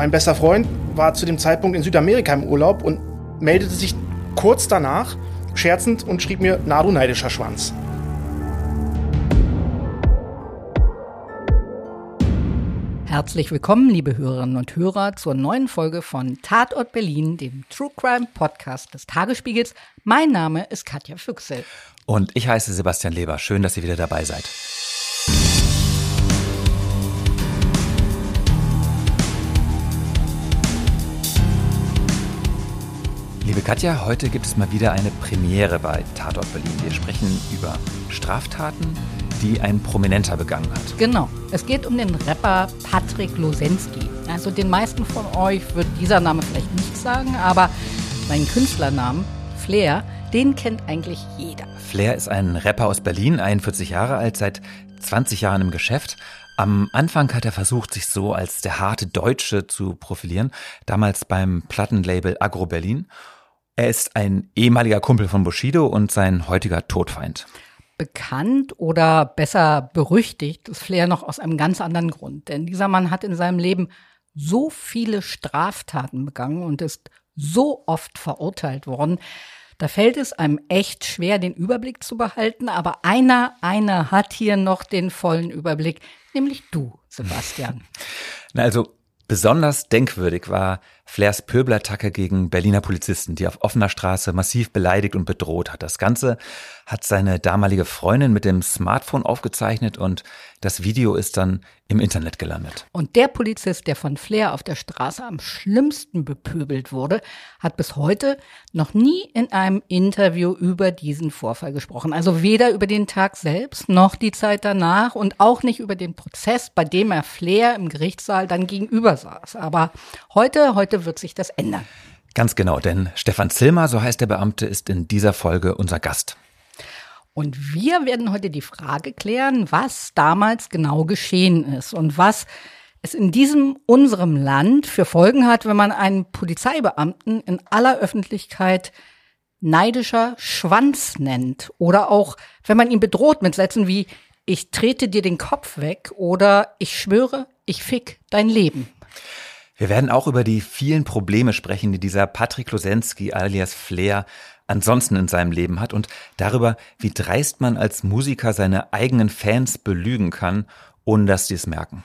Mein bester Freund war zu dem Zeitpunkt in Südamerika im Urlaub und meldete sich kurz danach scherzend und schrieb mir, na du neidischer Schwanz. Herzlich willkommen, liebe Hörerinnen und Hörer, zur neuen Folge von Tatort Berlin, dem True Crime Podcast des Tagesspiegels. Mein Name ist Katja Füchsel. Und ich heiße Sebastian Leber. Schön, dass ihr wieder dabei seid. Katja, heute gibt es mal wieder eine Premiere bei Tatort Berlin. Wir sprechen über Straftaten, die ein Prominenter begangen hat. Genau. Es geht um den Rapper Patrick Losensky. Also den meisten von euch wird dieser Name vielleicht nicht sagen, aber seinen Künstlernamen Flair, den kennt eigentlich jeder. Flair ist ein Rapper aus Berlin, 41 Jahre alt, seit 20 Jahren im Geschäft. Am Anfang hat er versucht, sich so als der harte Deutsche zu profilieren, damals beim Plattenlabel Agro Berlin. Er ist ein ehemaliger Kumpel von Bushido und sein heutiger Todfeind. Bekannt oder besser berüchtigt ist Flair noch aus einem ganz anderen Grund. Denn dieser Mann hat in seinem Leben so viele Straftaten begangen und ist so oft verurteilt worden. Da fällt es einem echt schwer, den Überblick zu behalten. Aber einer, einer hat hier noch den vollen Überblick, nämlich du, Sebastian. Na also Besonders denkwürdig war Flairs Pöbelattacke gegen Berliner Polizisten, die auf offener Straße massiv beleidigt und bedroht hat. Das Ganze hat seine damalige Freundin mit dem Smartphone aufgezeichnet und das Video ist dann im Internet gelandet. Und der Polizist, der von Flair auf der Straße am schlimmsten bepöbelt wurde, hat bis heute noch nie in einem Interview über diesen Vorfall gesprochen. Also weder über den Tag selbst noch die Zeit danach und auch nicht über den Prozess, bei dem er Flair im Gerichtssaal dann gegenüber saß. Aber heute, heute wird sich das ändern. Ganz genau, denn Stefan Zilmer, so heißt der Beamte, ist in dieser Folge unser Gast. Und wir werden heute die Frage klären, was damals genau geschehen ist und was es in diesem unserem Land für Folgen hat, wenn man einen Polizeibeamten in aller Öffentlichkeit neidischer Schwanz nennt oder auch wenn man ihn bedroht mit Sätzen wie ich trete dir den Kopf weg oder ich schwöre, ich fick dein Leben. Wir werden auch über die vielen Probleme sprechen, die dieser Patrick Losensky alias Flair ansonsten in seinem Leben hat und darüber, wie dreist man als Musiker seine eigenen Fans belügen kann, ohne dass sie es merken.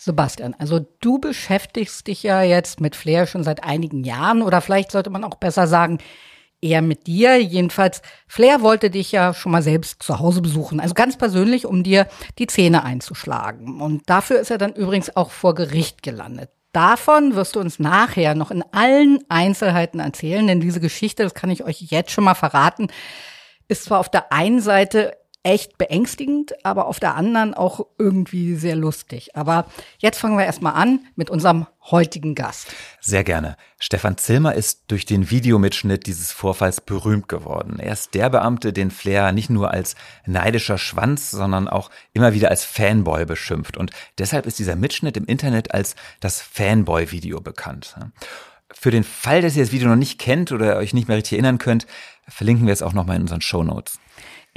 Sebastian, also du beschäftigst dich ja jetzt mit Flair schon seit einigen Jahren oder vielleicht sollte man auch besser sagen, eher mit dir. Jedenfalls, Flair wollte dich ja schon mal selbst zu Hause besuchen, also ganz persönlich, um dir die Zähne einzuschlagen. Und dafür ist er dann übrigens auch vor Gericht gelandet. Davon wirst du uns nachher noch in allen Einzelheiten erzählen, denn diese Geschichte, das kann ich euch jetzt schon mal verraten, ist zwar auf der einen Seite echt beängstigend, aber auf der anderen auch irgendwie sehr lustig. Aber jetzt fangen wir erstmal an mit unserem heutigen Gast. Sehr gerne. Stefan Zilmer ist durch den Videomitschnitt dieses Vorfalls berühmt geworden. Er ist der Beamte, den Flair nicht nur als neidischer Schwanz, sondern auch immer wieder als Fanboy beschimpft. Und deshalb ist dieser Mitschnitt im Internet als das Fanboy-Video bekannt. Für den Fall, dass ihr das Video noch nicht kennt oder euch nicht mehr richtig erinnern könnt, verlinken wir es auch nochmal in unseren Show Notes.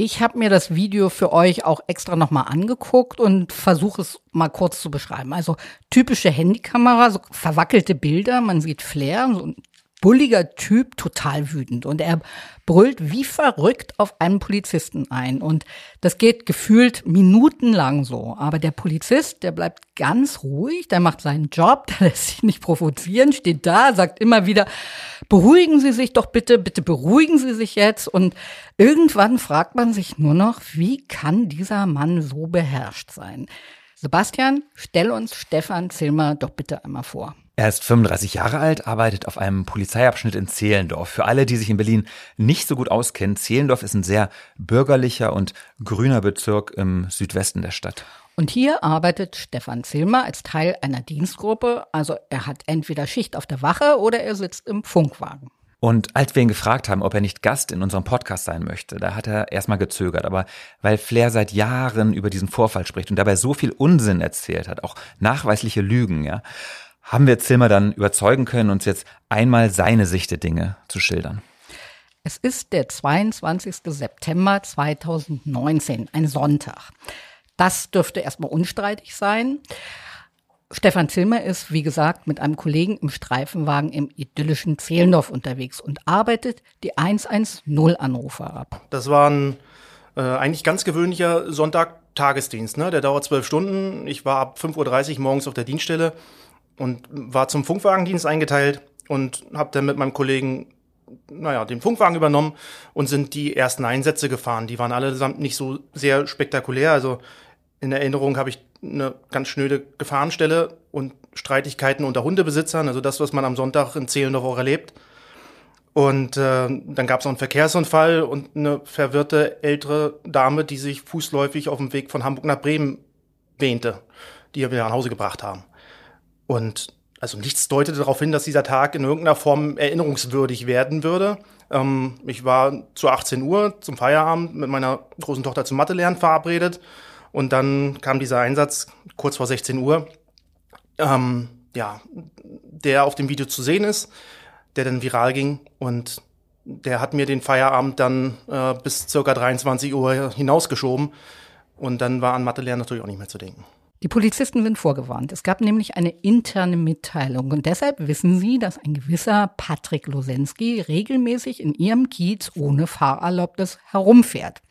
Ich habe mir das Video für euch auch extra nochmal angeguckt und versuche es mal kurz zu beschreiben. Also typische Handykamera, so verwackelte Bilder, man sieht Flair, so ein bulliger Typ, total wütend. Und er brüllt wie verrückt auf einen Polizisten ein. Und das geht gefühlt minutenlang so. Aber der Polizist, der bleibt ganz ruhig, der macht seinen Job, der lässt sich nicht provozieren, steht da, sagt immer wieder, beruhigen Sie sich doch bitte, bitte beruhigen Sie sich jetzt. Und irgendwann fragt man sich nur noch, wie kann dieser Mann so beherrscht sein? Sebastian, stell uns Stefan Zilmer doch bitte einmal vor. Er ist 35 Jahre alt, arbeitet auf einem Polizeiabschnitt in Zehlendorf. Für alle, die sich in Berlin nicht so gut auskennen, Zehlendorf ist ein sehr bürgerlicher und grüner Bezirk im Südwesten der Stadt. Und hier arbeitet Stefan Zilmer als Teil einer Dienstgruppe. Also er hat entweder Schicht auf der Wache oder er sitzt im Funkwagen. Und als wir ihn gefragt haben, ob er nicht Gast in unserem Podcast sein möchte, da hat er erstmal gezögert. Aber weil Flair seit Jahren über diesen Vorfall spricht und dabei so viel Unsinn erzählt hat, auch nachweisliche Lügen, ja, haben wir Zilmer dann überzeugen können, uns jetzt einmal seine Sicht der Dinge zu schildern. Es ist der 22. September 2019, ein Sonntag. Das dürfte erstmal unstreitig sein. Stefan Zilmer ist, wie gesagt, mit einem Kollegen im Streifenwagen im idyllischen Zehlendorf unterwegs und arbeitet die 110-Anrufer ab. Das war ein äh, eigentlich ganz gewöhnlicher Sonntag-Tagesdienst. Ne? Der dauert zwölf Stunden. Ich war ab 5.30 Uhr morgens auf der Dienststelle und war zum Funkwagendienst eingeteilt und habe dann mit meinem Kollegen naja, den Funkwagen übernommen und sind die ersten Einsätze gefahren. Die waren allesamt nicht so sehr spektakulär. Also in Erinnerung habe ich eine ganz schnöde Gefahrenstelle und Streitigkeiten unter Hundebesitzern, also das, was man am Sonntag in Zehlendorf auch erlebt. Und äh, dann gab es noch einen Verkehrsunfall und eine verwirrte ältere Dame, die sich fußläufig auf dem Weg von Hamburg nach Bremen wähnte, die wir nach Hause gebracht haben. Und also nichts deutete darauf hin, dass dieser Tag in irgendeiner Form erinnerungswürdig werden würde. Ähm, ich war zu 18 Uhr zum Feierabend mit meiner großen Tochter zum Mathe-Lernen verabredet und dann kam dieser Einsatz kurz vor 16 Uhr, ähm, ja, der auf dem Video zu sehen ist, der dann viral ging und der hat mir den Feierabend dann äh, bis circa 23 Uhr hinausgeschoben und dann war an Mathe lernen natürlich auch nicht mehr zu denken. Die Polizisten sind vorgewarnt. Es gab nämlich eine interne Mitteilung und deshalb wissen sie, dass ein gewisser Patrick Losensky regelmäßig in ihrem Kiez ohne Fahrerlaubnis herumfährt.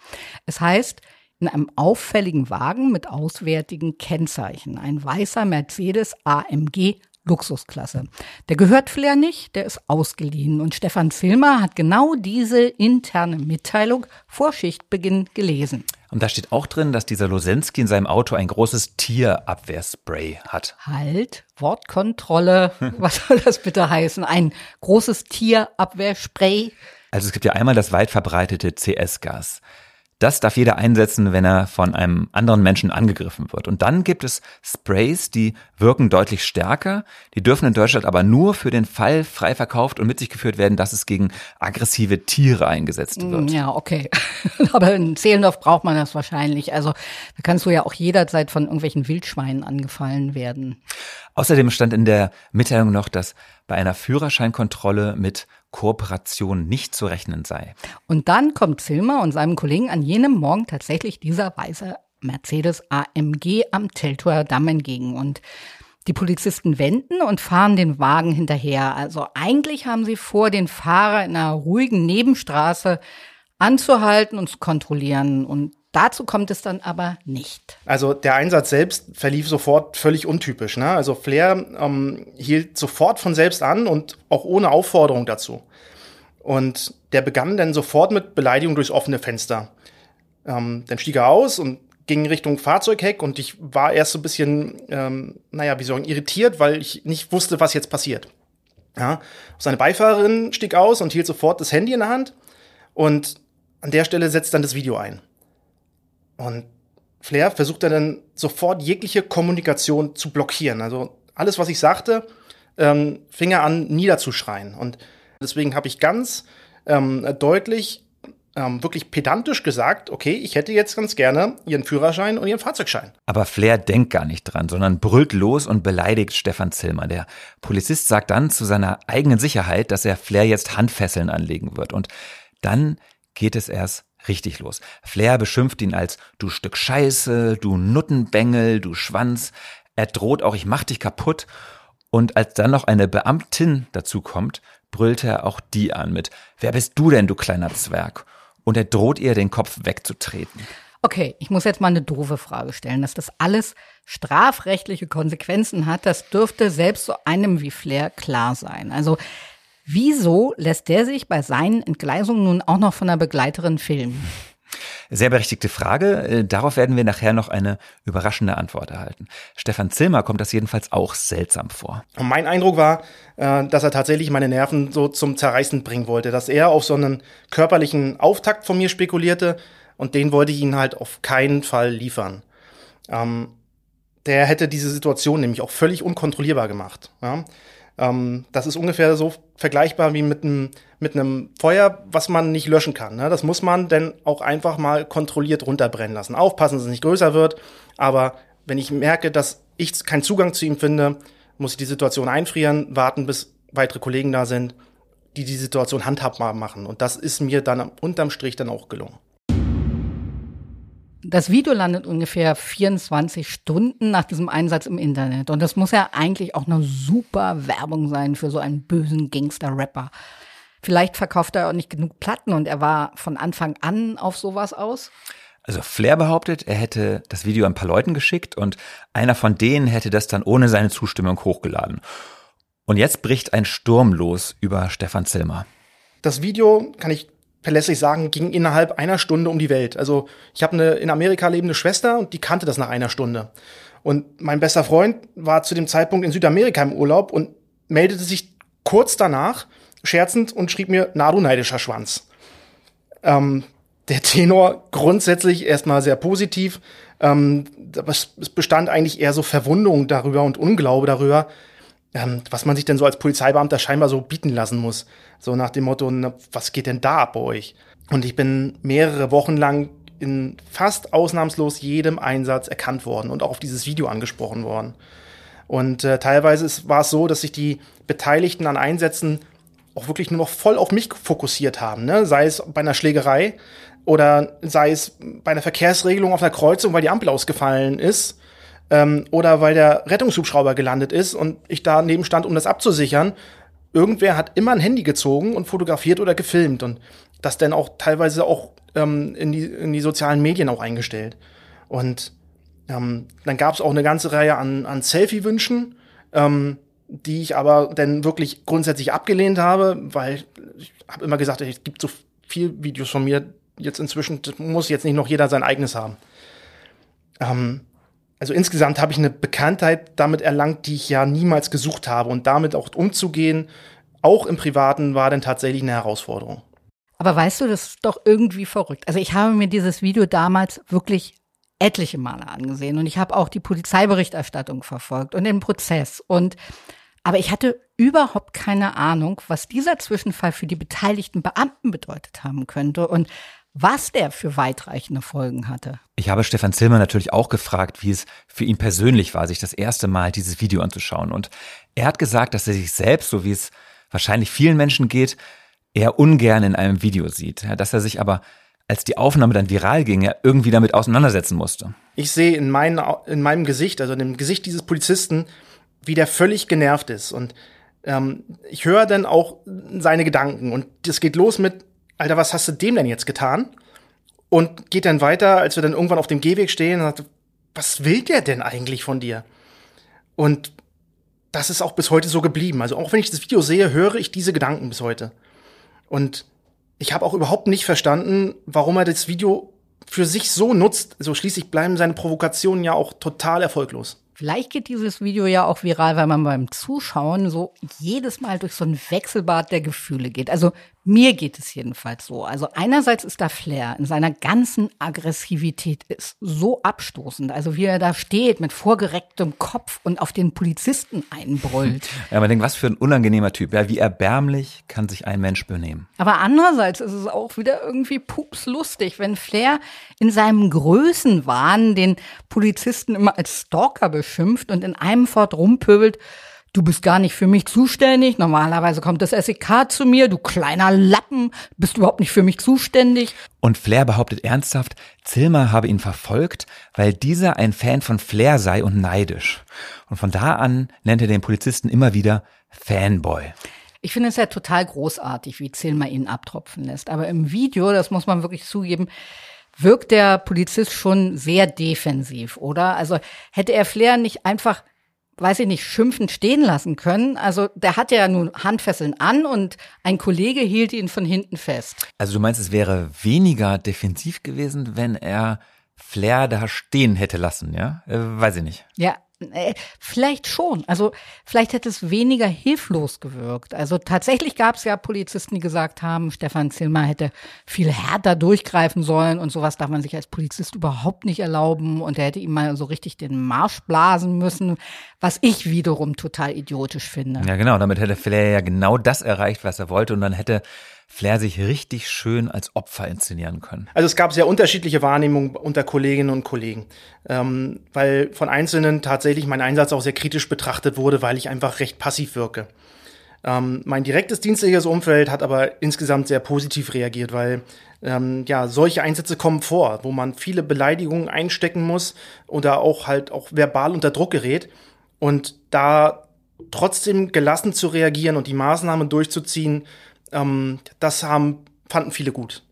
Es heißt, in einem auffälligen Wagen mit auswärtigen Kennzeichen. Ein weißer Mercedes AMG Luxusklasse. Der gehört Flair nicht, der ist ausgeliehen. Und Stefan Zilmer hat genau diese interne Mitteilung vor Schichtbeginn gelesen. Und da steht auch drin, dass dieser Losensky in seinem Auto ein großes Tierabwehrspray hat. Halt, Wortkontrolle. Was soll das bitte heißen? Ein großes Tierabwehrspray? Also es gibt ja einmal das weit verbreitete CS-Gas. Das darf jeder einsetzen, wenn er von einem anderen Menschen angegriffen wird. Und dann gibt es Sprays, die wirken deutlich stärker. Die dürfen in Deutschland aber nur für den Fall frei verkauft und mit sich geführt werden, dass es gegen aggressive Tiere eingesetzt wird. Ja, okay. aber in Zehlendorf braucht man das wahrscheinlich. Also da kannst du ja auch jederzeit von irgendwelchen Wildschweinen angefallen werden. Außerdem stand in der Mitteilung noch, dass bei einer Führerscheinkontrolle mit Kooperation nicht zu rechnen sei. Und dann kommt Zilmer und seinem Kollegen an jenem Morgen tatsächlich dieser weiße Mercedes AMG am Teltower Damm entgegen und die Polizisten wenden und fahren den Wagen hinterher. Also eigentlich haben sie vor, den Fahrer in einer ruhigen Nebenstraße anzuhalten und zu kontrollieren. Und Dazu kommt es dann aber nicht. Also der Einsatz selbst verlief sofort völlig untypisch. Ne? Also Flair ähm, hielt sofort von selbst an und auch ohne Aufforderung dazu. Und der begann dann sofort mit Beleidigung durchs offene Fenster. Ähm, dann stieg er aus und ging Richtung Fahrzeugheck und ich war erst so ein bisschen, ähm, naja, wie ich irritiert, weil ich nicht wusste, was jetzt passiert. Ja? Seine Beifahrerin stieg aus und hielt sofort das Handy in der Hand und an der Stelle setzt dann das Video ein. Und Flair versucht dann sofort jegliche Kommunikation zu blockieren. Also alles, was ich sagte, ähm, fing er an niederzuschreien. Und deswegen habe ich ganz ähm, deutlich, ähm, wirklich pedantisch gesagt, okay, ich hätte jetzt ganz gerne Ihren Führerschein und Ihren Fahrzeugschein. Aber Flair denkt gar nicht dran, sondern brüllt los und beleidigt Stefan Zillmer. Der Polizist sagt dann zu seiner eigenen Sicherheit, dass er Flair jetzt Handfesseln anlegen wird. Und dann geht es erst richtig los. Flair beschimpft ihn als du Stück Scheiße, du Nuttenbengel, du Schwanz. Er droht auch, ich mach dich kaputt. Und als dann noch eine Beamtin dazu kommt, brüllt er auch die an mit, wer bist du denn, du kleiner Zwerg? Und er droht ihr, den Kopf wegzutreten. Okay, ich muss jetzt mal eine doofe Frage stellen. Dass das alles strafrechtliche Konsequenzen hat, das dürfte selbst so einem wie Flair klar sein. Also Wieso lässt der sich bei seinen Entgleisungen nun auch noch von einer Begleiterin filmen? Sehr berechtigte Frage. Äh, darauf werden wir nachher noch eine überraschende Antwort erhalten. Stefan Zilmer kommt das jedenfalls auch seltsam vor. Und mein Eindruck war, äh, dass er tatsächlich meine Nerven so zum Zerreißen bringen wollte, dass er auf so einen körperlichen Auftakt von mir spekulierte und den wollte ich ihn halt auf keinen Fall liefern. Ähm, der hätte diese Situation nämlich auch völlig unkontrollierbar gemacht. Ähm, das ist ungefähr so vergleichbar wie mit einem mit einem Feuer, was man nicht löschen kann. Ne? Das muss man denn auch einfach mal kontrolliert runterbrennen lassen. Aufpassen, dass es nicht größer wird. Aber wenn ich merke, dass ich keinen Zugang zu ihm finde, muss ich die Situation einfrieren, warten, bis weitere Kollegen da sind, die die Situation handhabbar machen. Und das ist mir dann unterm Strich dann auch gelungen. Das Video landet ungefähr 24 Stunden nach diesem Einsatz im Internet. Und das muss ja eigentlich auch eine super Werbung sein für so einen bösen Gangster-Rapper. Vielleicht verkauft er auch nicht genug Platten und er war von Anfang an auf sowas aus. Also Flair behauptet, er hätte das Video ein paar Leuten geschickt und einer von denen hätte das dann ohne seine Zustimmung hochgeladen. Und jetzt bricht ein Sturm los über Stefan Zilmer. Das Video, kann ich verlässlich sagen, ging innerhalb einer Stunde um die Welt. Also ich habe eine in Amerika lebende Schwester und die kannte das nach einer Stunde. Und mein bester Freund war zu dem Zeitpunkt in Südamerika im Urlaub und meldete sich kurz danach scherzend und schrieb mir, na du neidischer Schwanz. Ähm, der Tenor grundsätzlich erstmal sehr positiv. Ähm, es bestand eigentlich eher so Verwunderung darüber und Unglaube darüber, ähm, was man sich denn so als Polizeibeamter scheinbar so bieten lassen muss. So nach dem Motto, na, was geht denn da ab bei euch? Und ich bin mehrere Wochen lang in fast ausnahmslos jedem Einsatz erkannt worden und auch auf dieses Video angesprochen worden. Und äh, teilweise war es so, dass sich die Beteiligten an Einsätzen auch wirklich nur noch voll auf mich fokussiert haben. Ne? Sei es bei einer Schlägerei oder sei es bei einer Verkehrsregelung auf einer Kreuzung, weil die Ampel ausgefallen ist ähm, oder weil der Rettungshubschrauber gelandet ist und ich daneben stand, um das abzusichern. Irgendwer hat immer ein Handy gezogen und fotografiert oder gefilmt und das dann auch teilweise auch ähm, in, die, in die sozialen Medien auch eingestellt. Und ähm, dann gab es auch eine ganze Reihe an, an Selfie-Wünschen, ähm, die ich aber dann wirklich grundsätzlich abgelehnt habe, weil ich habe immer gesagt, es gibt so viel Videos von mir, jetzt inzwischen muss jetzt nicht noch jeder sein eigenes haben. Ähm, also insgesamt habe ich eine Bekanntheit damit erlangt, die ich ja niemals gesucht habe. Und damit auch umzugehen, auch im Privaten, war dann tatsächlich eine Herausforderung. Aber weißt du, das ist doch irgendwie verrückt. Also ich habe mir dieses Video damals wirklich etliche Male angesehen und ich habe auch die Polizeiberichterstattung verfolgt und den Prozess und aber ich hatte überhaupt keine Ahnung, was dieser Zwischenfall für die beteiligten Beamten bedeutet haben könnte und was der für weitreichende Folgen hatte. Ich habe Stefan Zillmer natürlich auch gefragt, wie es für ihn persönlich war, sich das erste Mal dieses Video anzuschauen. Und er hat gesagt, dass er sich selbst, so wie es wahrscheinlich vielen Menschen geht, eher ungern in einem Video sieht. Dass er sich aber, als die Aufnahme dann viral ging, ja irgendwie damit auseinandersetzen musste. Ich sehe in, mein, in meinem Gesicht, also in dem Gesicht dieses Polizisten, wie der völlig genervt ist. Und ähm, ich höre dann auch seine Gedanken. Und das geht los mit, Alter, was hast du dem denn jetzt getan? Und geht dann weiter, als wir dann irgendwann auf dem Gehweg stehen und sagt, was will der denn eigentlich von dir? Und das ist auch bis heute so geblieben. Also auch wenn ich das Video sehe, höre ich diese Gedanken bis heute. Und ich habe auch überhaupt nicht verstanden, warum er das Video für sich so nutzt. So also schließlich bleiben seine Provokationen ja auch total erfolglos. Vielleicht geht dieses Video ja auch viral, weil man beim Zuschauen so jedes Mal durch so ein Wechselbad der Gefühle geht. Also mir geht es jedenfalls so. Also einerseits ist da Flair in seiner ganzen Aggressivität ist so abstoßend. Also wie er da steht mit vorgerecktem Kopf und auf den Polizisten einbrüllt. Ja, man denkt, was für ein unangenehmer Typ. Ja, wie erbärmlich kann sich ein Mensch benehmen. Aber andererseits ist es auch wieder irgendwie pupslustig, wenn Flair in seinem Größenwahn den Polizisten immer als Stalker beschimpft und in einem Fort rumpöbelt du bist gar nicht für mich zuständig. Normalerweise kommt das SEK zu mir, du kleiner Lappen, bist überhaupt nicht für mich zuständig. Und Flair behauptet ernsthaft, Zilmer habe ihn verfolgt, weil dieser ein Fan von Flair sei und neidisch. Und von da an nennt er den Polizisten immer wieder Fanboy. Ich finde es ja total großartig, wie Zilmer ihn abtropfen lässt. Aber im Video, das muss man wirklich zugeben, wirkt der Polizist schon sehr defensiv, oder? Also hätte er Flair nicht einfach weiß ich nicht, schimpfend stehen lassen können. Also der hat ja nun Handfesseln an und ein Kollege hielt ihn von hinten fest. Also du meinst, es wäre weniger defensiv gewesen, wenn er Flair da stehen hätte lassen, ja? Äh, weiß ich nicht. Ja, Äh, vielleicht schon. Also vielleicht hätte es weniger hilflos gewirkt. Also tatsächlich gab es ja Polizisten, die gesagt haben, Stefan Zilmer hätte viel härter durchgreifen sollen und sowas darf man sich als Polizist überhaupt nicht erlauben und er hätte ihm mal so richtig den Marsch blasen müssen, was ich wiederum total idiotisch finde. Ja, genau. Damit hätte Flair ja genau das erreicht, was er wollte und dann hätte Flair sich richtig schön als Opfer inszenieren können. Also es gab sehr unterschiedliche Wahrnehmungen unter Kolleginnen und Kollegen, ähm, weil von Einzelnen tatsächlich mein Einsatz auch sehr kritisch betrachtet wurde, weil ich einfach recht passiv wirke. Ähm, mein direktes dienstliches Umfeld hat aber insgesamt sehr positiv reagiert, weil ähm, ja solche Einsätze kommen vor, wo man viele Beleidigungen einstecken muss oder auch halt auch verbal unter Druck gerät und da trotzdem gelassen zu reagieren und die Maßnahmen durchzuziehen, ähm, das haben, fanden viele gut.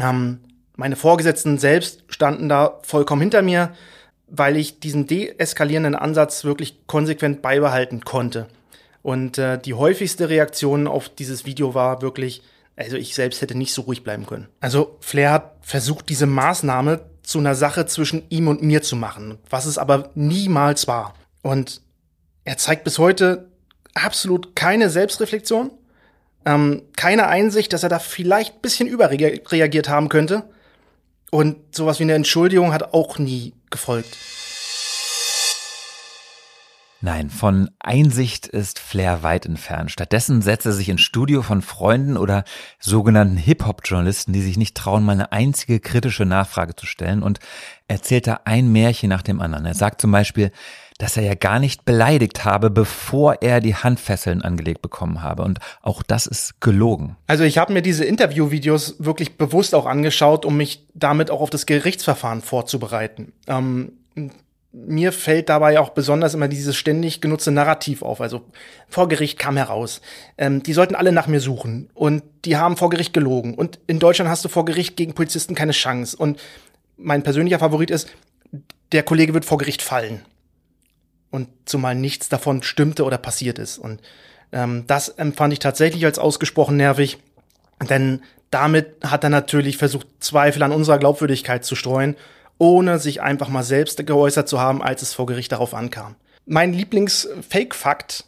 Ähm, meine Vorgesetzten selbst standen da vollkommen hinter mir, weil ich diesen deeskalierenden Ansatz wirklich konsequent beibehalten konnte. Und äh, die häufigste Reaktion auf dieses Video war wirklich, also ich selbst hätte nicht so ruhig bleiben können. Also Flair hat versucht, diese Maßnahme zu einer Sache zwischen ihm und mir zu machen, was es aber niemals war. Und er zeigt bis heute absolut keine Selbstreflexion ähm, keine Einsicht, dass er da vielleicht ein bisschen überreagiert haben könnte. Und sowas wie eine Entschuldigung hat auch nie gefolgt. Nein, von Einsicht ist Flair weit entfernt. Stattdessen setzt er sich ins Studio von Freunden oder sogenannten Hip-Hop-Journalisten, die sich nicht trauen, mal eine einzige kritische Nachfrage zu stellen und erzählt da ein Märchen nach dem anderen. Er sagt zum Beispiel, dass er ja gar nicht beleidigt habe, bevor er die Handfesseln angelegt bekommen habe. Und auch das ist gelogen. Also ich habe mir diese Interviewvideos wirklich bewusst auch angeschaut, um mich damit auch auf das Gerichtsverfahren vorzubereiten. Ähm, mir fällt dabei auch besonders immer dieses ständig genutzte Narrativ auf. Also vor Gericht kam heraus, ähm, die sollten alle nach mir suchen und die haben vor Gericht gelogen. Und in Deutschland hast du vor Gericht gegen Polizisten keine Chance. Und mein persönlicher Favorit ist, der Kollege wird vor Gericht fallen und zumal nichts davon stimmte oder passiert ist. Und ähm, das empfand ich tatsächlich als ausgesprochen nervig, denn damit hat er natürlich versucht, Zweifel an unserer Glaubwürdigkeit zu streuen, ohne sich einfach mal selbst geäußert zu haben, als es vor Gericht darauf ankam. Mein Lieblings-Fake-Fakt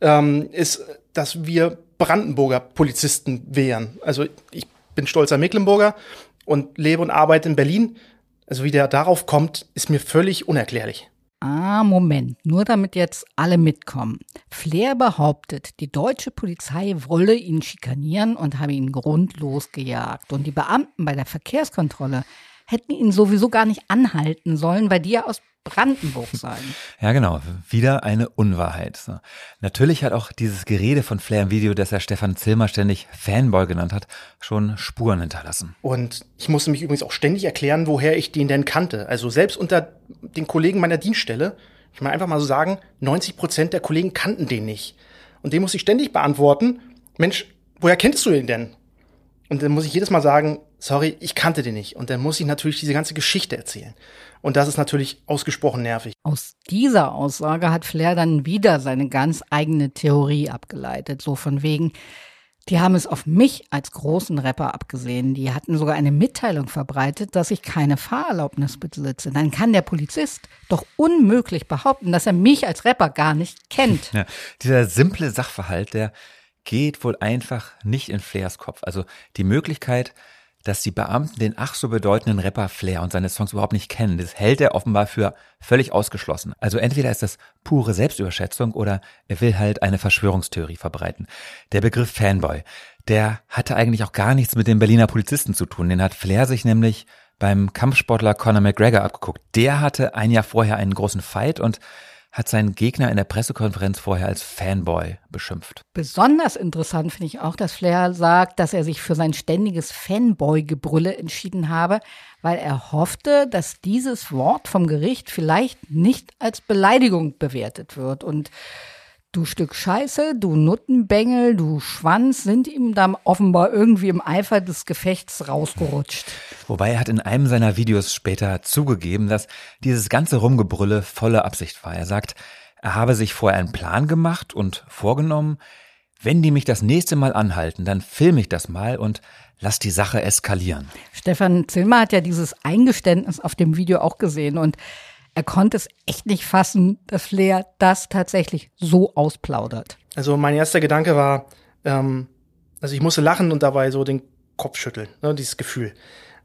ähm, ist, dass wir Brandenburger Polizisten wären. Also ich bin stolzer Mecklenburger und lebe und arbeite in Berlin. Also wie der darauf kommt, ist mir völlig unerklärlich. Ah, Moment, nur damit jetzt alle mitkommen. Flair behauptet, die deutsche Polizei wolle ihn schikanieren und habe ihn grundlos gejagt. Und die Beamten bei der Verkehrskontrolle hätten ihn sowieso gar nicht anhalten sollen, weil die ja aus Brandenburg sein. Ja, genau. Wieder eine Unwahrheit. Natürlich hat auch dieses Gerede von Flair im Video, das er Stefan Zilmer ständig Fanboy genannt hat, schon Spuren hinterlassen. Und ich musste mich übrigens auch ständig erklären, woher ich den denn kannte. Also selbst unter den Kollegen meiner Dienststelle, ich meine einfach mal so sagen, 90 Prozent der Kollegen kannten den nicht. Und den muss ich ständig beantworten. Mensch, woher kennst du ihn denn? Und dann muss ich jedes Mal sagen, sorry, ich kannte den nicht. Und dann muss ich natürlich diese ganze Geschichte erzählen. Und das ist natürlich ausgesprochen nervig. Aus dieser Aussage hat Flair dann wieder seine ganz eigene Theorie abgeleitet. So von wegen, die haben es auf mich als großen Rapper abgesehen. Die hatten sogar eine Mitteilung verbreitet, dass ich keine Fahrerlaubnis besitze. Dann kann der Polizist doch unmöglich behaupten, dass er mich als Rapper gar nicht kennt. Ja, dieser simple Sachverhalt, der geht wohl einfach nicht in Flairs Kopf. Also die Möglichkeit, dass die Beamten den ach so bedeutenden Rapper Flair und seine Songs überhaupt nicht kennen. Das hält er offenbar für völlig ausgeschlossen. Also entweder ist das pure Selbstüberschätzung oder er will halt eine Verschwörungstheorie verbreiten. Der Begriff Fanboy, der hatte eigentlich auch gar nichts mit den Berliner Polizisten zu tun. Den hat Flair sich nämlich beim Kampfsportler Conor McGregor abgeguckt. Der hatte ein Jahr vorher einen großen Fight und hat seinen Gegner in der Pressekonferenz vorher als Fanboy beschimpft. Besonders interessant finde ich auch, dass Flair sagt, dass er sich für sein ständiges Fanboy-Gebrülle entschieden habe, weil er hoffte, dass dieses Wort vom Gericht vielleicht nicht als Beleidigung bewertet wird. Und Du Stück Scheiße, du Nuttenbengel, du Schwanz sind ihm dann offenbar irgendwie im Eifer des Gefechts rausgerutscht. Wobei er hat in einem seiner Videos später zugegeben, dass dieses ganze Rumgebrülle volle Absicht war. Er sagt, er habe sich vorher einen Plan gemacht und vorgenommen, wenn die mich das nächste Mal anhalten, dann filme ich das mal und lass die Sache eskalieren. Stefan Zilmer hat ja dieses Eingeständnis auf dem Video auch gesehen und Er konnte es echt nicht fassen, dass Flair das tatsächlich so ausplaudert. Also mein erster Gedanke war, ähm, also ich musste lachen und dabei so den Kopf schütteln, ne, dieses Gefühl.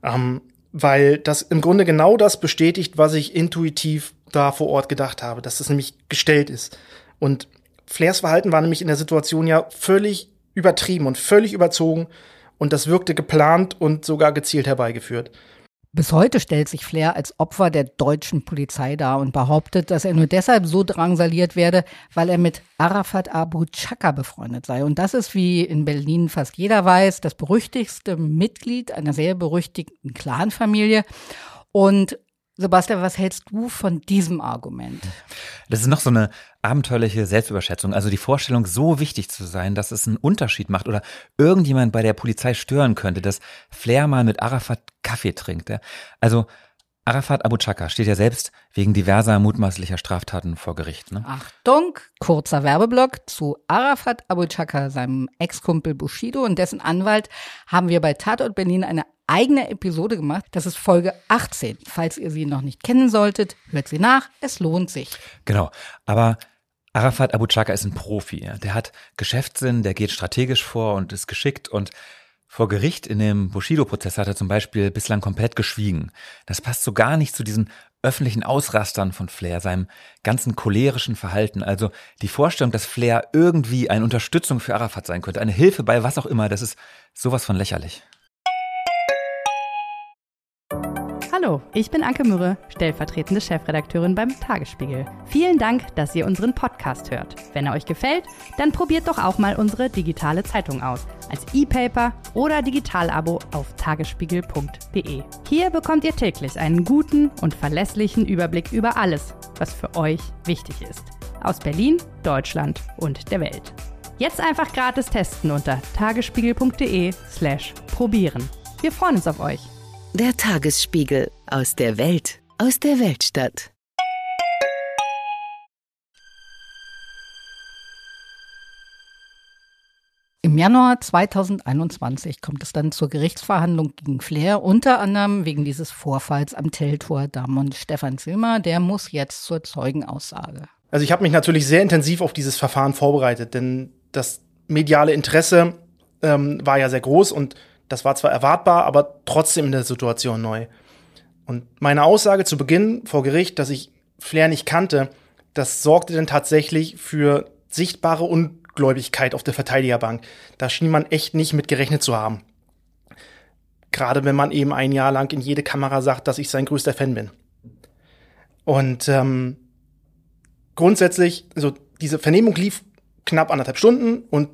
Ähm, weil das im Grunde genau das bestätigt, was ich intuitiv da vor Ort gedacht habe, dass das nämlich gestellt ist. Und Flairs Verhalten war nämlich in der Situation ja völlig übertrieben und völlig überzogen und das wirkte geplant und sogar gezielt herbeigeführt. Bis heute stellt sich Flair als Opfer der deutschen Polizei dar und behauptet, dass er nur deshalb so drangsaliert werde, weil er mit Arafat Abu Chaka befreundet sei. Und das ist, wie in Berlin fast jeder weiß, das berüchtigste Mitglied einer sehr berüchtigten Clanfamilie. Und Sebastian, was hältst du von diesem Argument? Das ist noch so eine abenteuerliche Selbstüberschätzung. Also die Vorstellung, so wichtig zu sein, dass es einen Unterschied macht oder irgendjemand bei der Polizei stören könnte, dass Flair mal mit Arafat Kaffee trinkt. Also Arafat Abu Chaka steht ja selbst wegen diverser mutmaßlicher Straftaten vor Gericht. Ne? Achtung, kurzer Werbeblock zu Arafat Abu Chaka, seinem Ex-Kumpel Bushido und dessen Anwalt haben wir bei Tatort Berlin eine eigene Episode gemacht. Das ist Folge 18. Falls ihr sie noch nicht kennen solltet, hört sie nach. Es lohnt sich. Genau. Aber Arafat Abu Chaka ist ein Profi. Der hat Geschäftssinn, der geht strategisch vor und ist geschickt und vor Gericht in dem Bushido-Prozess hat er zum Beispiel bislang komplett geschwiegen. Das passt so gar nicht zu diesen öffentlichen Ausrastern von Flair, seinem ganzen cholerischen Verhalten. Also die Vorstellung, dass Flair irgendwie eine Unterstützung für Arafat sein könnte, eine Hilfe bei was auch immer, das ist sowas von lächerlich. Hallo, ich bin Anke Mürre, stellvertretende Chefredakteurin beim Tagesspiegel. Vielen Dank, dass ihr unseren Podcast hört. Wenn er euch gefällt, dann probiert doch auch mal unsere digitale Zeitung aus. Als E-Paper oder Digitalabo auf tagesspiegel.de. Hier bekommt ihr täglich einen guten und verlässlichen Überblick über alles, was für euch wichtig ist. Aus Berlin, Deutschland und der Welt. Jetzt einfach gratis testen unter tagesspiegel.de slash probieren. Wir freuen uns auf euch. Der Tagesspiegel aus der Welt, aus der Weltstadt. Im Januar 2021 kommt es dann zur Gerichtsverhandlung gegen Flair, unter anderem wegen dieses Vorfalls am Teltor Damm und Stefan Zilmer, der muss jetzt zur Zeugenaussage. Also ich habe mich natürlich sehr intensiv auf dieses Verfahren vorbereitet, denn das mediale Interesse ähm, war ja sehr groß und das war zwar erwartbar, aber trotzdem in der Situation neu. Und meine Aussage zu Beginn vor Gericht, dass ich Flair nicht kannte, das sorgte dann tatsächlich für sichtbare Ungläubigkeit auf der Verteidigerbank. Da schien man echt nicht mit gerechnet zu haben. Gerade wenn man eben ein Jahr lang in jede Kamera sagt, dass ich sein größter Fan bin. Und ähm, grundsätzlich, also diese Vernehmung lief knapp anderthalb Stunden und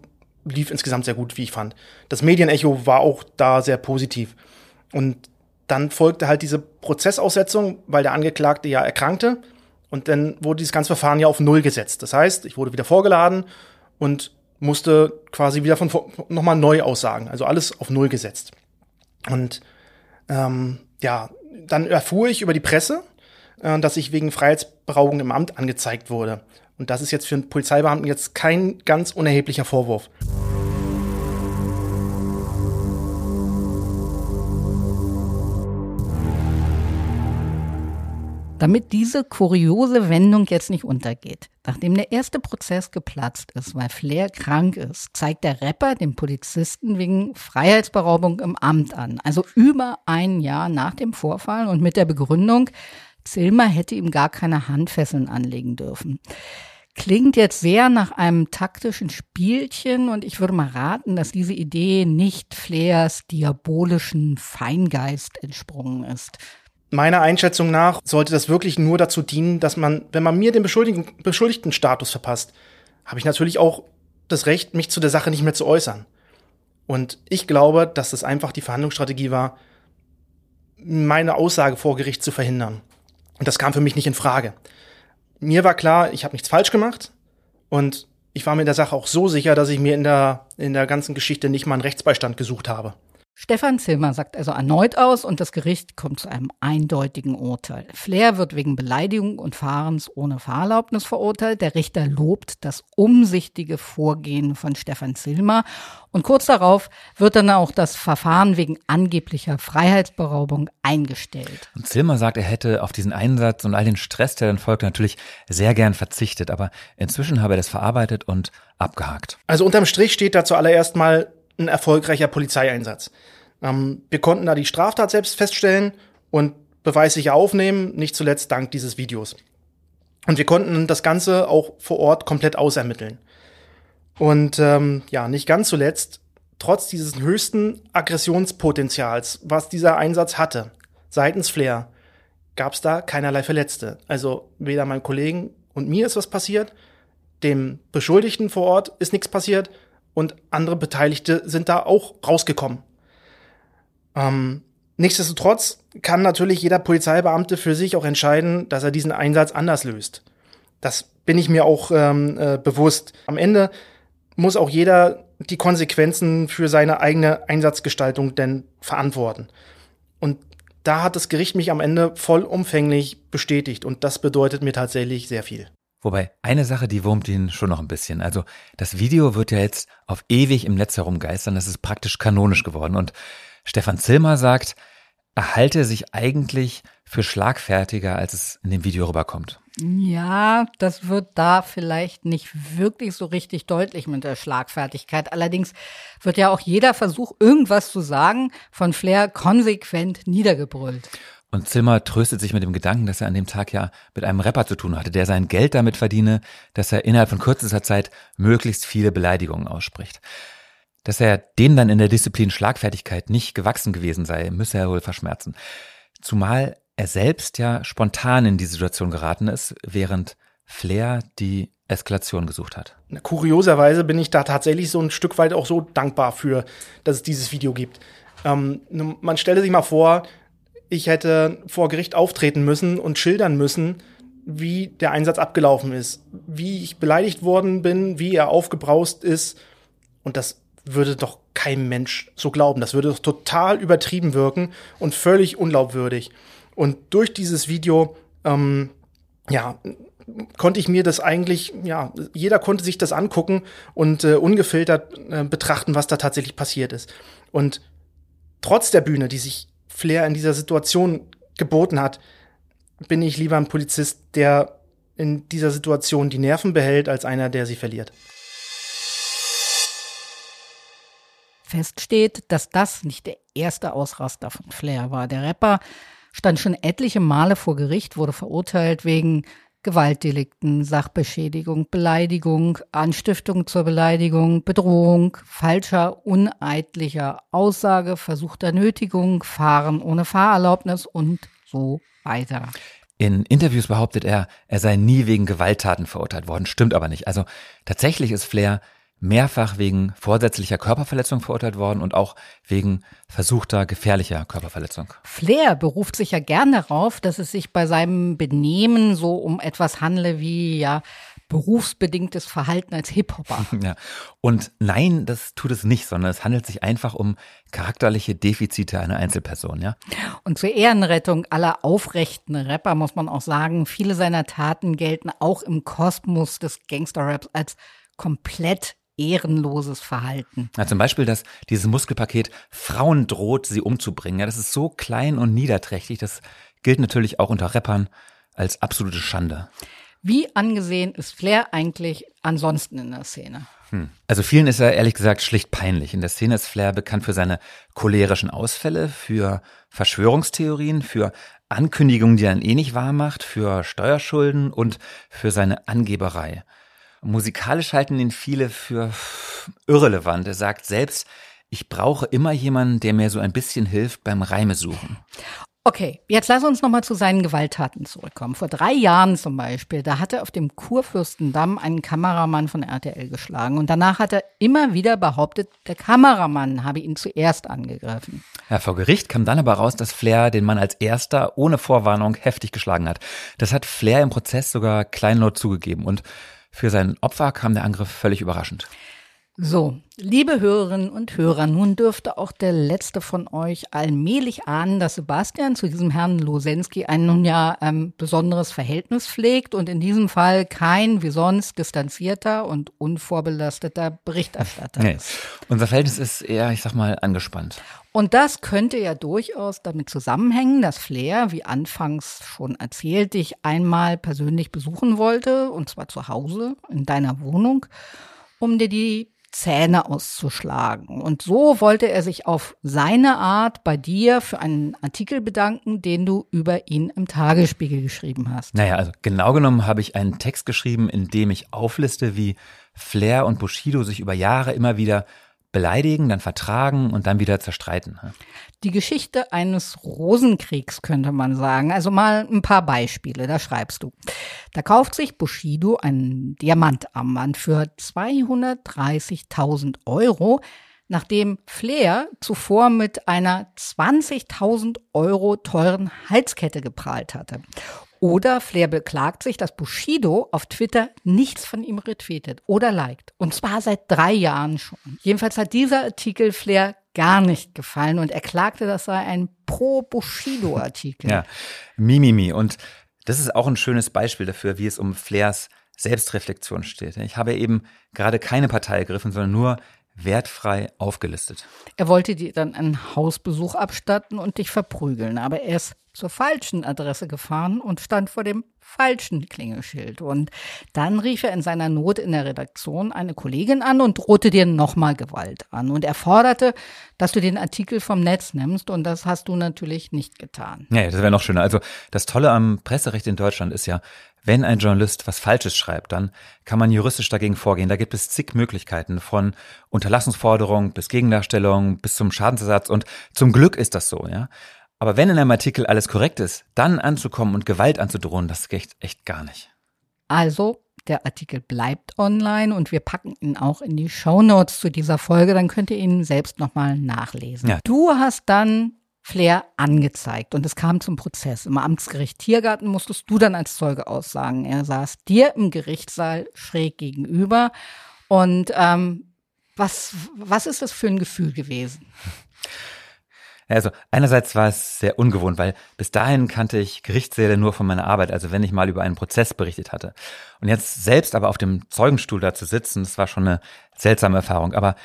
lief insgesamt sehr gut, wie ich fand. Das Medienecho war auch da sehr positiv. Und dann folgte halt diese Prozessaussetzung, weil der Angeklagte ja erkrankte. Und dann wurde dieses ganze Verfahren ja auf Null gesetzt. Das heißt, ich wurde wieder vorgeladen und musste quasi wieder von nochmal neu aussagen. Also alles auf Null gesetzt. Und ähm, ja, dann erfuhr ich über die Presse, äh, dass ich wegen Freiheitsberaubung im Amt angezeigt wurde. Und das ist jetzt für einen Polizeibeamten jetzt kein ganz unerheblicher Vorwurf. Damit diese kuriose Wendung jetzt nicht untergeht. Nachdem der erste Prozess geplatzt ist, weil Flair krank ist, zeigt der Rapper den Polizisten wegen Freiheitsberaubung im Amt an. Also über ein Jahr nach dem Vorfall und mit der Begründung, Zilmer hätte ihm gar keine Handfesseln anlegen dürfen. Klingt jetzt sehr nach einem taktischen Spielchen und ich würde mal raten, dass diese Idee nicht Flairs diabolischen Feingeist entsprungen ist. Meiner Einschätzung nach sollte das wirklich nur dazu dienen, dass man, wenn man mir den Beschuldigten, Status verpasst, habe ich natürlich auch das Recht, mich zu der Sache nicht mehr zu äußern. Und ich glaube, dass das einfach die Verhandlungsstrategie war, meine Aussage vor Gericht zu verhindern. Und das kam für mich nicht in Frage mir war klar, ich habe nichts falsch gemacht und ich war mir der Sache auch so sicher, dass ich mir in der, in der ganzen Geschichte nicht mal einen Rechtsbeistand gesucht habe. Stefan Zimmer sagt also erneut aus und das Gericht kommt zu einem eindeutigen Urteil. Flair wird wegen Beleidigung und Fahrens ohne Fahrerlaubnis verurteilt. Der Richter lobt das umsichtige Vorgehen von Stefan Zimmer und kurz darauf wird dann auch das Verfahren wegen angeblicher Freiheitsberaubung eingestellt. Und Zilmer sagt, er hätte auf diesen Einsatz und all den Stress, der dann folgte, natürlich sehr gern verzichtet, aber inzwischen habe er das verarbeitet und abgehakt. Also unterm Strich steht da zuallererst mal ein erfolgreicher Polizeieinsatz. Ähm, wir konnten da die Straftat selbst feststellen und beweissicher aufnehmen, nicht zuletzt dank dieses Videos. Und wir konnten das Ganze auch vor Ort komplett ausermitteln. Und ähm, ja, nicht ganz zuletzt, trotz dieses höchsten Aggressionspotenzials, was dieser Einsatz hatte, seitens Flair, gab es da keinerlei Verletzte. Also weder meinem Kollegen und mir ist was passiert, dem Beschuldigten vor Ort ist nichts passiert und andere Beteiligte sind da auch rausgekommen. Ähm, nichtsdestotrotz kann natürlich jeder Polizeibeamte für sich auch entscheiden, dass er diesen Einsatz anders löst. Das bin ich mir auch ähm, äh, bewusst. Am Ende muss auch jeder die Konsequenzen für seine eigene Einsatzgestaltung denn verantworten. Und da hat das Gericht mich am Ende vollumfänglich bestätigt und das bedeutet mir tatsächlich sehr viel. Wobei, eine Sache, die wurmt ihn schon noch ein bisschen. Also, das Video wird ja jetzt auf ewig im Netz herumgeistern. Das ist praktisch kanonisch geworden. Und Stefan Zilmer sagt, er halte sich eigentlich für schlagfertiger, als es in dem Video rüberkommt. Ja, das wird da vielleicht nicht wirklich so richtig deutlich mit der Schlagfertigkeit. Allerdings wird ja auch jeder Versuch, irgendwas zu sagen, von Flair konsequent niedergebrüllt. Und Zimmer tröstet sich mit dem Gedanken, dass er an dem Tag ja mit einem Rapper zu tun hatte, der sein Geld damit verdiene, dass er innerhalb von kürzester Zeit möglichst viele Beleidigungen ausspricht. Dass er dem dann in der Disziplin Schlagfertigkeit nicht gewachsen gewesen sei, müsse er wohl verschmerzen. Zumal er selbst ja spontan in die Situation geraten ist, während Flair die Eskalation gesucht hat. Kurioserweise bin ich da tatsächlich so ein Stück weit auch so dankbar für, dass es dieses Video gibt. Ähm, man stelle sich mal vor, ich hätte vor Gericht auftreten müssen und schildern müssen, wie der Einsatz abgelaufen ist, wie ich beleidigt worden bin, wie er aufgebraust ist. Und das würde doch kein Mensch so glauben. Das würde doch total übertrieben wirken und völlig unglaubwürdig. Und durch dieses Video, ähm, ja, konnte ich mir das eigentlich, ja, jeder konnte sich das angucken und äh, ungefiltert äh, betrachten, was da tatsächlich passiert ist. Und trotz der Bühne, die sich Flair in dieser Situation geboten hat, bin ich lieber ein Polizist, der in dieser Situation die Nerven behält, als einer, der sie verliert. Fest steht, dass das nicht der erste Ausraster von Flair war. Der Rapper stand schon etliche Male vor Gericht, wurde verurteilt wegen Gewaltdelikten, Sachbeschädigung, Beleidigung, Anstiftung zur Beleidigung, Bedrohung, falscher, uneidlicher Aussage, versuchter Nötigung, Fahren ohne Fahrerlaubnis und so weiter. In Interviews behauptet er, er sei nie wegen Gewalttaten verurteilt worden, stimmt aber nicht. Also tatsächlich ist Flair mehrfach wegen vorsätzlicher Körperverletzung verurteilt worden und auch wegen versuchter gefährlicher Körperverletzung. Flair beruft sich ja gern darauf, dass es sich bei seinem Benehmen so um etwas handle wie ja berufsbedingtes Verhalten als Hip-Hopper. Ja. Und nein, das tut es nicht, sondern es handelt sich einfach um charakterliche Defizite einer Einzelperson, ja. Und zur Ehrenrettung aller aufrechten Rapper muss man auch sagen, viele seiner Taten gelten auch im Kosmos des Gangster-Raps als komplett ehrenloses Verhalten. Ja, zum Beispiel, dass dieses Muskelpaket Frauen droht, sie umzubringen. Ja, das ist so klein und niederträchtig. Das gilt natürlich auch unter Rappern als absolute Schande. Wie angesehen ist Flair eigentlich ansonsten in der Szene? Hm. Also vielen ist er ehrlich gesagt schlicht peinlich. In der Szene ist Flair bekannt für seine cholerischen Ausfälle, für Verschwörungstheorien, für Ankündigungen, die er dann eh nicht wahr macht, für Steuerschulden und für seine Angeberei. Musikalisch halten ihn viele für irrelevant. Er sagt selbst, ich brauche immer jemanden, der mir so ein bisschen hilft beim Reime suchen. Okay, jetzt lass uns nochmal zu seinen Gewalttaten zurückkommen. Vor drei Jahren zum Beispiel, da hat er auf dem Kurfürstendamm einen Kameramann von RTL geschlagen und danach hat er immer wieder behauptet, der Kameramann habe ihn zuerst angegriffen. Ja, vor Gericht kam dann aber raus, dass Flair den Mann als erster ohne Vorwarnung heftig geschlagen hat. Das hat Flair im Prozess sogar kleinlaut zugegeben und für sein Opfer kam der Angriff völlig überraschend. So, liebe Hörerinnen und Hörer, nun dürfte auch der letzte von euch allmählich ahnen, dass Sebastian zu diesem Herrn Losensky ein nun ja ähm, besonderes Verhältnis pflegt und in diesem Fall kein wie sonst distanzierter und unvorbelasteter Berichterstatter Nee. Unser Verhältnis ist eher, ich sag mal, angespannt. Und das könnte ja durchaus damit zusammenhängen, dass Flair, wie anfangs schon erzählt, dich einmal persönlich besuchen wollte, und zwar zu Hause in deiner Wohnung, um dir die Zähne auszuschlagen. Und so wollte er sich auf seine Art bei dir für einen Artikel bedanken, den du über ihn im Tagesspiegel geschrieben hast. Naja, also genau genommen habe ich einen Text geschrieben, in dem ich aufliste, wie Flair und Bushido sich über Jahre immer wieder beleidigen, dann vertragen und dann wieder zerstreiten. Die Geschichte eines Rosenkriegs könnte man sagen. Also mal ein paar Beispiele, da schreibst du. Da kauft sich Bushido ein Diamantarmband für 230.000 Euro, nachdem Flair zuvor mit einer 20.000 Euro teuren Halskette geprahlt hatte. Oder Flair beklagt sich, dass Bushido auf Twitter nichts von ihm retweetet oder liked. Und zwar seit drei Jahren schon. Jedenfalls hat dieser Artikel Flair gar nicht gefallen und er klagte, das sei ein Pro-Bushido-Artikel. Ja, Mimimi. Und das ist auch ein schönes Beispiel dafür, wie es um Flairs Selbstreflexion steht. Ich habe eben gerade keine Partei ergriffen, sondern nur wertfrei aufgelistet. Er wollte dir dann einen Hausbesuch abstatten und dich verprügeln, aber er ist zur falschen Adresse gefahren und stand vor dem falschen Klingelschild. Und dann rief er in seiner Not in der Redaktion eine Kollegin an und drohte dir nochmal Gewalt an. Und er forderte, dass du den Artikel vom Netz nimmst und das hast du natürlich nicht getan. Ja, das wäre noch schöner. Also das Tolle am Presserecht in Deutschland ist ja, wenn ein Journalist was Falsches schreibt, dann kann man juristisch dagegen vorgehen. Da gibt es zig Möglichkeiten von Unterlassungsforderung bis Gegendarstellung bis zum Schadensersatz und zum Glück ist das so, ja. Aber wenn in einem Artikel alles korrekt ist, dann anzukommen und Gewalt anzudrohen, das geht echt gar nicht. Also, der Artikel bleibt online und wir packen ihn auch in die Shownotes zu dieser Folge, dann könnt ihr ihn selbst nochmal nachlesen. Ja. Du hast dann Flair angezeigt und es kam zum Prozess. Im Amtsgericht Tiergarten musstest du dann als Zeuge aussagen. Er saß dir im Gerichtssaal schräg gegenüber. Und ähm, was, was ist das für ein Gefühl gewesen? Also einerseits war es sehr ungewohnt, weil bis dahin kannte ich Gerichtssäle nur von meiner Arbeit, also wenn ich mal über einen Prozess berichtet hatte. Und jetzt selbst aber auf dem Zeugenstuhl da zu sitzen, das war schon eine seltsame Erfahrung. Aber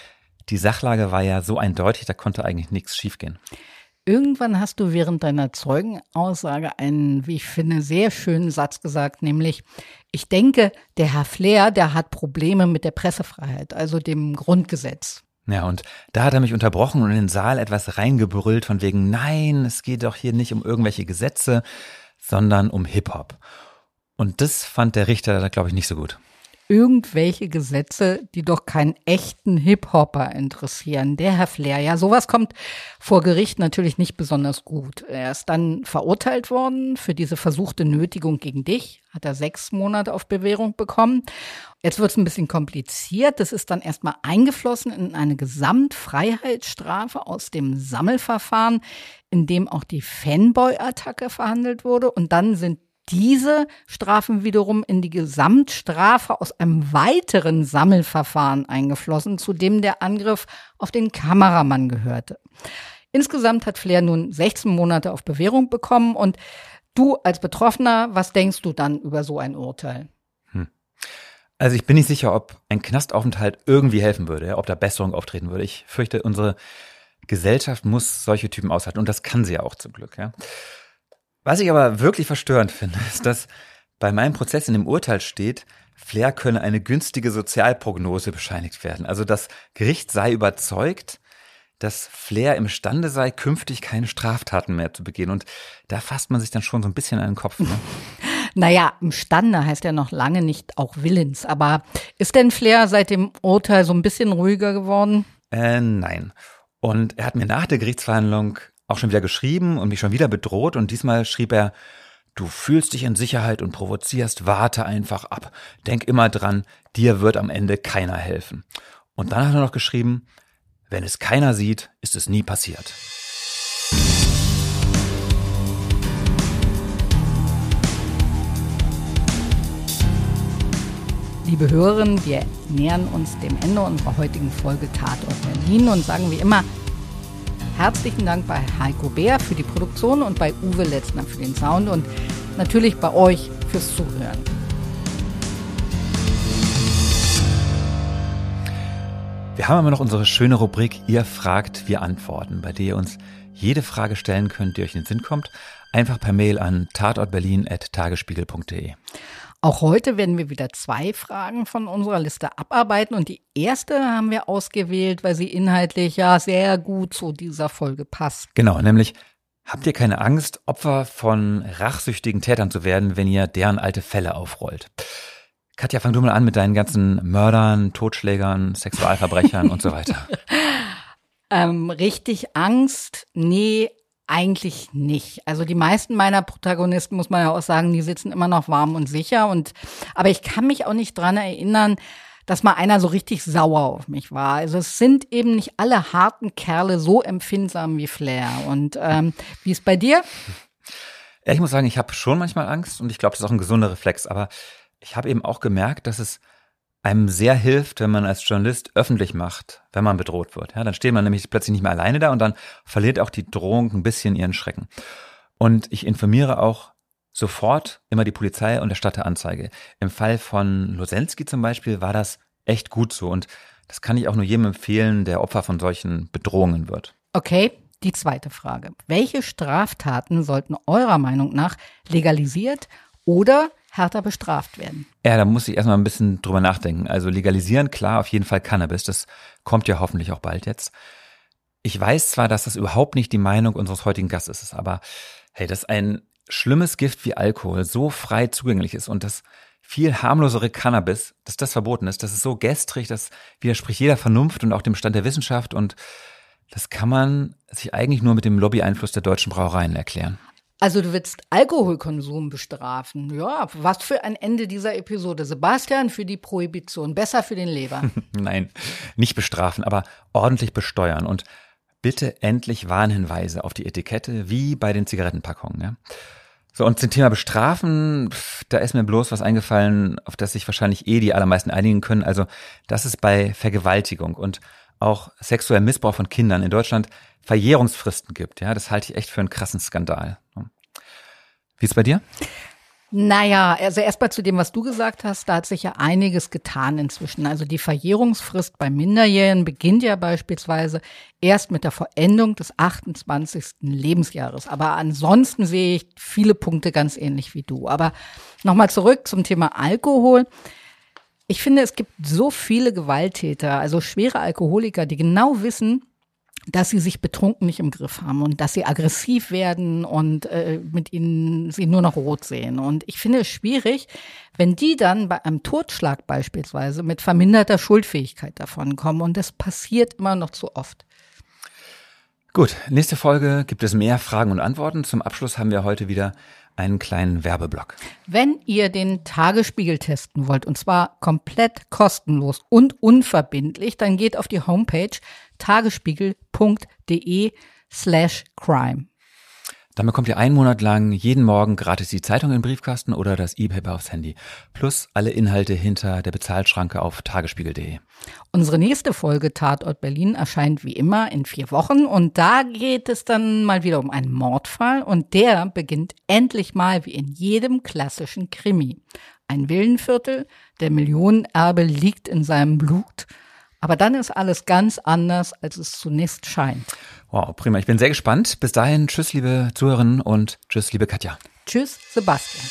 die Sachlage war ja so eindeutig, da konnte eigentlich nichts schiefgehen. Irgendwann hast du während deiner Zeugenaussage einen, wie ich finde, sehr schönen Satz gesagt, nämlich, ich denke, der Herr Flair, der hat Probleme mit der Pressefreiheit, also dem Grundgesetz. Ja, und da hat er mich unterbrochen und in den Saal etwas reingebrüllt von wegen, nein, es geht doch hier nicht um irgendwelche Gesetze, sondern um Hip-Hop. Und das fand der Richter, glaube ich, nicht so gut. Irgendwelche Gesetze, die doch keinen echten Hip-Hopper interessieren. Der Herr Flair, ja, sowas kommt vor Gericht natürlich nicht besonders gut. Er ist dann verurteilt worden für diese versuchte Nötigung gegen dich, hat er sechs Monate auf Bewährung bekommen. Jetzt wird es ein bisschen kompliziert. Das ist dann erstmal eingeflossen in eine Gesamtfreiheitsstrafe aus dem Sammelverfahren, in dem auch die Fanboy-Attacke verhandelt wurde. Und dann sind diese Strafen wiederum in die Gesamtstrafe aus einem weiteren Sammelverfahren eingeflossen, zu dem der Angriff auf den Kameramann gehörte. Insgesamt hat Flair nun 16 Monate auf Bewährung bekommen und du als Betroffener, was denkst du dann über so ein Urteil? Also ich bin nicht sicher, ob ein Knastaufenthalt irgendwie helfen würde, ob da Besserung auftreten würde. Ich fürchte, unsere Gesellschaft muss solche Typen aushalten und das kann sie ja auch zum Glück. Ja. Was ich aber wirklich verstörend finde, ist, dass bei meinem Prozess in dem Urteil steht, Flair könne eine günstige Sozialprognose bescheinigt werden. Also das Gericht sei überzeugt, dass Flair imstande sei, künftig keine Straftaten mehr zu begehen. Und da fasst man sich dann schon so ein bisschen an den Kopf. Ne? Naja, imstande heißt ja noch lange nicht auch willens. Aber ist denn Flair seit dem Urteil so ein bisschen ruhiger geworden? Äh, nein. Und er hat mir nach der Gerichtsverhandlung auch schon wieder geschrieben und mich schon wieder bedroht. Und diesmal schrieb er, du fühlst dich in Sicherheit und provozierst, warte einfach ab. Denk immer dran, dir wird am Ende keiner helfen. Und dann hat er noch geschrieben, wenn es keiner sieht, ist es nie passiert. Liebe Hörerinnen, wir nähern uns dem Ende unserer heutigen Folge Tatort Berlin und sagen wie immer herzlichen Dank bei Heiko Bär für die Produktion und bei Uwe Letzner für den Sound und natürlich bei euch fürs Zuhören. Wir haben immer noch unsere schöne Rubrik Ihr fragt, wir antworten, bei der ihr uns jede Frage stellen könnt, die euch in den Sinn kommt. Einfach per Mail an tatortberlin.tagesspiegel.de. Auch heute werden wir wieder zwei Fragen von unserer Liste abarbeiten und die erste haben wir ausgewählt, weil sie inhaltlich ja sehr gut zu dieser Folge passt. Genau, nämlich habt ihr keine Angst, Opfer von rachsüchtigen Tätern zu werden, wenn ihr deren alte Fälle aufrollt? Katja, fang du mal an mit deinen ganzen Mördern, Totschlägern, Sexualverbrechern und so weiter. Ähm, richtig Angst? Nee, eigentlich nicht. Also die meisten meiner Protagonisten, muss man ja auch sagen, die sitzen immer noch warm und sicher. Und aber ich kann mich auch nicht dran erinnern, dass mal einer so richtig sauer auf mich war. Also es sind eben nicht alle harten Kerle so empfindsam wie Flair. Und ähm, wie ist bei dir? Ja, ich muss sagen, ich habe schon manchmal Angst und ich glaube, das ist auch ein gesunder Reflex. Aber ich habe eben auch gemerkt, dass es einem sehr hilft, wenn man als Journalist öffentlich macht, wenn man bedroht wird. Ja, dann steht man nämlich plötzlich nicht mehr alleine da und dann verliert auch die Drohung ein bisschen ihren Schrecken. Und ich informiere auch sofort immer die Polizei und erstatte Anzeige. Im Fall von Losensky zum Beispiel war das echt gut so und das kann ich auch nur jedem empfehlen, der Opfer von solchen Bedrohungen wird. Okay, die zweite Frage. Welche Straftaten sollten eurer Meinung nach legalisiert oder härter bestraft werden. Ja, da muss ich erstmal ein bisschen drüber nachdenken. Also legalisieren, klar, auf jeden Fall Cannabis. Das kommt ja hoffentlich auch bald jetzt. Ich weiß zwar, dass das überhaupt nicht die Meinung unseres heutigen Gastes ist, aber hey, dass ein schlimmes Gift wie Alkohol so frei zugänglich ist und das viel harmlosere Cannabis, dass das verboten ist, das ist so gestrig, das widerspricht jeder Vernunft und auch dem Stand der Wissenschaft und das kann man sich eigentlich nur mit dem Lobbyeinfluss der deutschen Brauereien erklären. Also du willst Alkoholkonsum bestrafen. Ja, was für ein Ende dieser Episode. Sebastian für die Prohibition, besser für den Leber. Nein, nicht bestrafen, aber ordentlich besteuern und bitte endlich Warnhinweise auf die Etikette, wie bei den Zigarettenpackungen. Ja? So, und zum Thema Bestrafen, da ist mir bloß was eingefallen, auf das sich wahrscheinlich eh die allermeisten einigen können. Also, das ist bei Vergewaltigung und auch sexuellem Missbrauch von Kindern in Deutschland Verjährungsfristen gibt. Ja, das halte ich echt für einen krassen Skandal. Wie ist bei dir? Naja, also erstmal zu dem, was du gesagt hast, da hat sich ja einiges getan inzwischen. Also die Verjährungsfrist bei Minderjährigen beginnt ja beispielsweise erst mit der Vollendung des 28. Lebensjahres. Aber ansonsten sehe ich viele Punkte ganz ähnlich wie du. Aber nochmal zurück zum Thema Alkohol. Ich finde, es gibt so viele Gewalttäter, also schwere Alkoholiker, die genau wissen, dass sie sich betrunken nicht im Griff haben und dass sie aggressiv werden und äh, mit ihnen sie nur noch rot sehen. Und ich finde es schwierig, wenn die dann bei einem Totschlag beispielsweise mit verminderter Schuldfähigkeit davonkommen. Und das passiert immer noch zu oft. Gut, nächste Folge gibt es mehr Fragen und Antworten. Zum Abschluss haben wir heute wieder einen kleinen Werbeblock. Wenn ihr den Tagesspiegel testen wollt, und zwar komplett kostenlos und unverbindlich, dann geht auf die Homepage tagesspiegel.de slash crime. Dann bekommt ihr einen Monat lang jeden Morgen gratis die Zeitung in den Briefkasten oder das E-Paper aufs Handy. Plus alle Inhalte hinter der Bezahlschranke auf tagesspiegel.de. Unsere nächste Folge Tatort Berlin erscheint wie immer in vier Wochen und da geht es dann mal wieder um einen Mordfall und der beginnt endlich mal wie in jedem klassischen Krimi. Ein Villenviertel, der Millionenerbe liegt in seinem Blut aber dann ist alles ganz anders, als es zunächst scheint. Wow, prima. Ich bin sehr gespannt. Bis dahin, tschüss, liebe Zuhörerinnen und tschüss, liebe Katja. Tschüss, Sebastian.